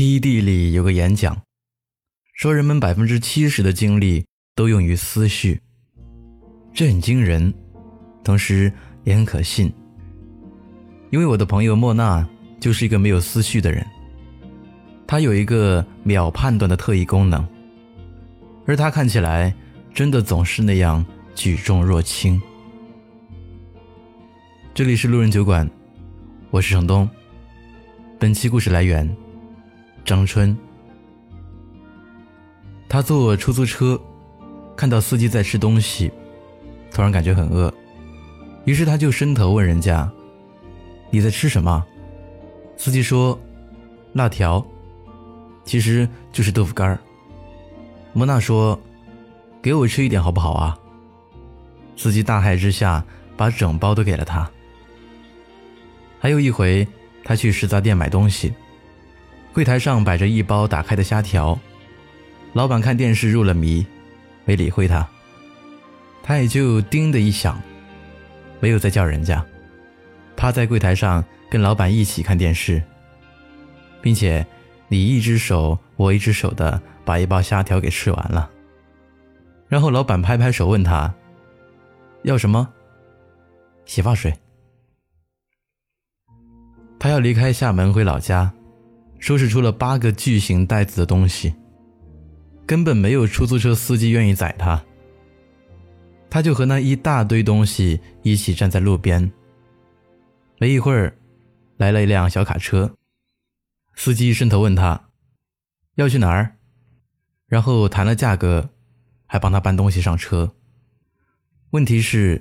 TED 里有个演讲，说人们百分之七十的精力都用于思绪，这很惊人，同时也很可信。因为我的朋友莫娜就是一个没有思绪的人，她有一个秒判断的特异功能，而她看起来真的总是那样举重若轻。这里是路人酒馆，我是程东。本期故事来源。张春，他坐出租车，看到司机在吃东西，突然感觉很饿，于是他就伸头问人家：“你在吃什么？”司机说：“辣条，其实就是豆腐干儿。”莫娜说：“给我吃一点好不好啊？”司机大骇之下把整包都给了他。还有一回，他去食杂店买东西。柜台上摆着一包打开的虾条，老板看电视入了迷，没理会他，他也就叮的一响，没有再叫人家，趴在柜台上跟老板一起看电视，并且你一只手我一只手的把一包虾条给吃完了，然后老板拍拍手问他要什么，洗发水，他要离开厦门回老家。收拾出了八个巨型袋子的东西，根本没有出租车司机愿意载他。他就和那一大堆东西一起站在路边。没一会儿，来了一辆小卡车，司机伸头问他要去哪儿，然后谈了价格，还帮他搬东西上车。问题是，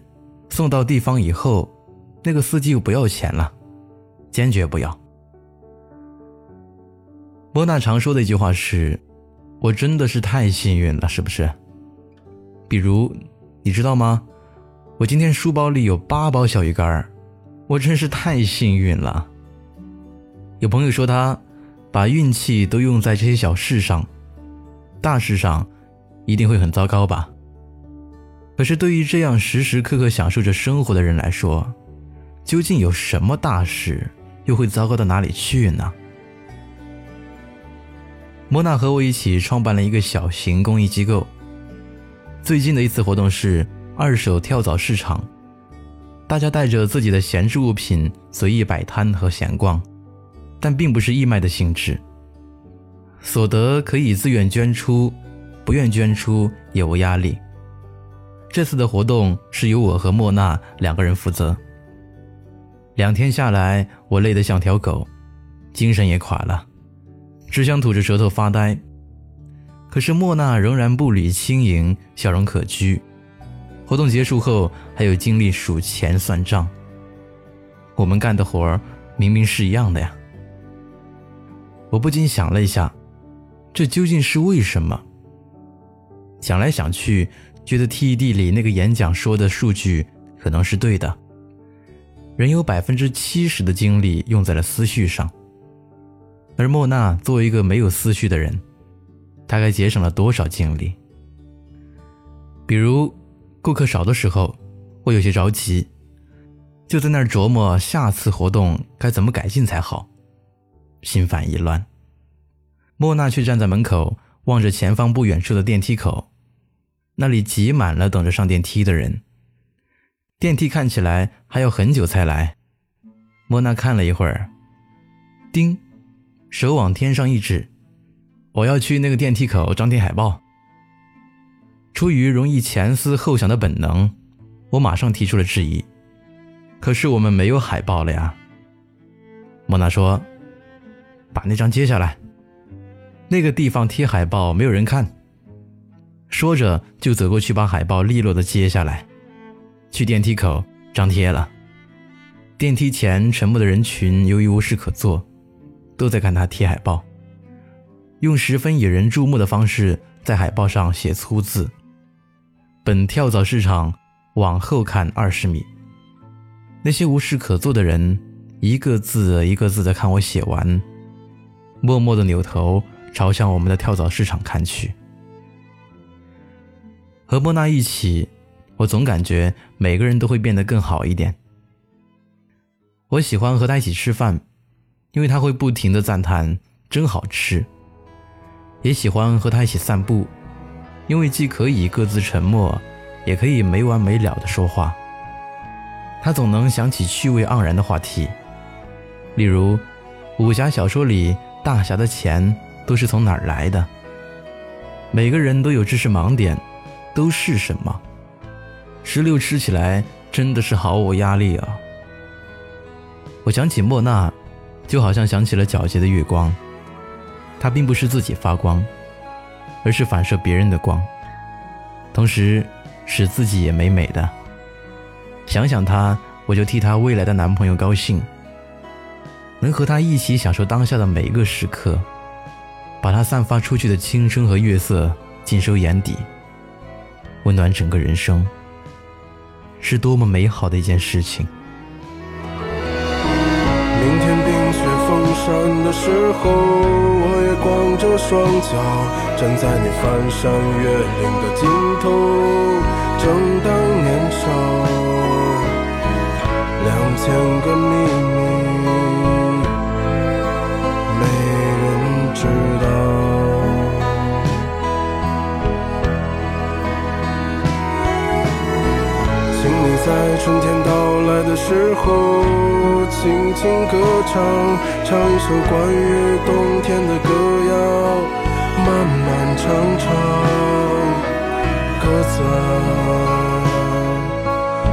送到地方以后，那个司机又不要钱了，坚决不要。莫娜常说的一句话是：“我真的是太幸运了，是不是？”比如，你知道吗？我今天书包里有八包小鱼干我真是太幸运了。有朋友说他把运气都用在这些小事上，大事上一定会很糟糕吧？可是对于这样时时刻刻享受着生活的人来说，究竟有什么大事又会糟糕到哪里去呢？莫娜和我一起创办了一个小型公益机构。最近的一次活动是二手跳蚤市场，大家带着自己的闲置物品随意摆摊和闲逛，但并不是义卖的性质。所得可以自愿捐出，不愿捐出也无压力。这次的活动是由我和莫娜两个人负责。两天下来，我累得像条狗，精神也垮了。只想吐着舌头发呆，可是莫娜仍然步履轻盈，笑容可掬。活动结束后，还有精力数钱算账。我们干的活儿明明是一样的呀！我不禁想了一下，这究竟是为什么？想来想去，觉得 TED 里那个演讲说的数据可能是对的。人有百分之七十的精力用在了思绪上。而莫娜作为一个没有思绪的人，她该节省了多少精力？比如，顾客少的时候，我有些着急，就在那儿琢磨下次活动该怎么改进才好，心烦意乱。莫娜却站在门口，望着前方不远处的电梯口，那里挤满了等着上电梯的人，电梯看起来还要很久才来。莫娜看了一会儿，叮。手往天上一指，我要去那个电梯口张贴海报。出于容易前思后想的本能，我马上提出了质疑。可是我们没有海报了呀。莫娜说：“把那张揭下来，那个地方贴海报没有人看。”说着就走过去把海报利落的揭下来，去电梯口张贴了。电梯前沉默的人群由于无事可做。都在看他贴海报，用十分引人注目的方式在海报上写粗字：“本跳蚤市场往后看二十米。”那些无事可做的人一个字一个字的看我写完，默默的扭头朝向我们的跳蚤市场看去。和莫娜一起，我总感觉每个人都会变得更好一点。我喜欢和他一起吃饭。因为他会不停的赞叹真好吃。也喜欢和他一起散步，因为既可以各自沉默，也可以没完没了的说话。他总能想起趣味盎然的话题，例如武侠小说里大侠的钱都是从哪儿来的？每个人都有知识盲点，都是什么？石榴吃起来真的是毫无压力啊！我想起莫娜，就好像想起了皎洁的月光。它并不是自己发光，而是反射别人的光，同时使自己也美美的。想想她，我就替她未来的男朋友高兴。能和他一起享受当下的每一个时刻，把他散发出去的青春和月色尽收眼底，温暖整个人生，是多么美好的一件事情。山的时候，我也光着双脚站在你翻山越岭的尽头。正当年少，两千个你轻歌唱，唱一首关于冬天的歌谣，漫漫长长，鸽子啊，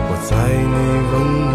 我在你温暖。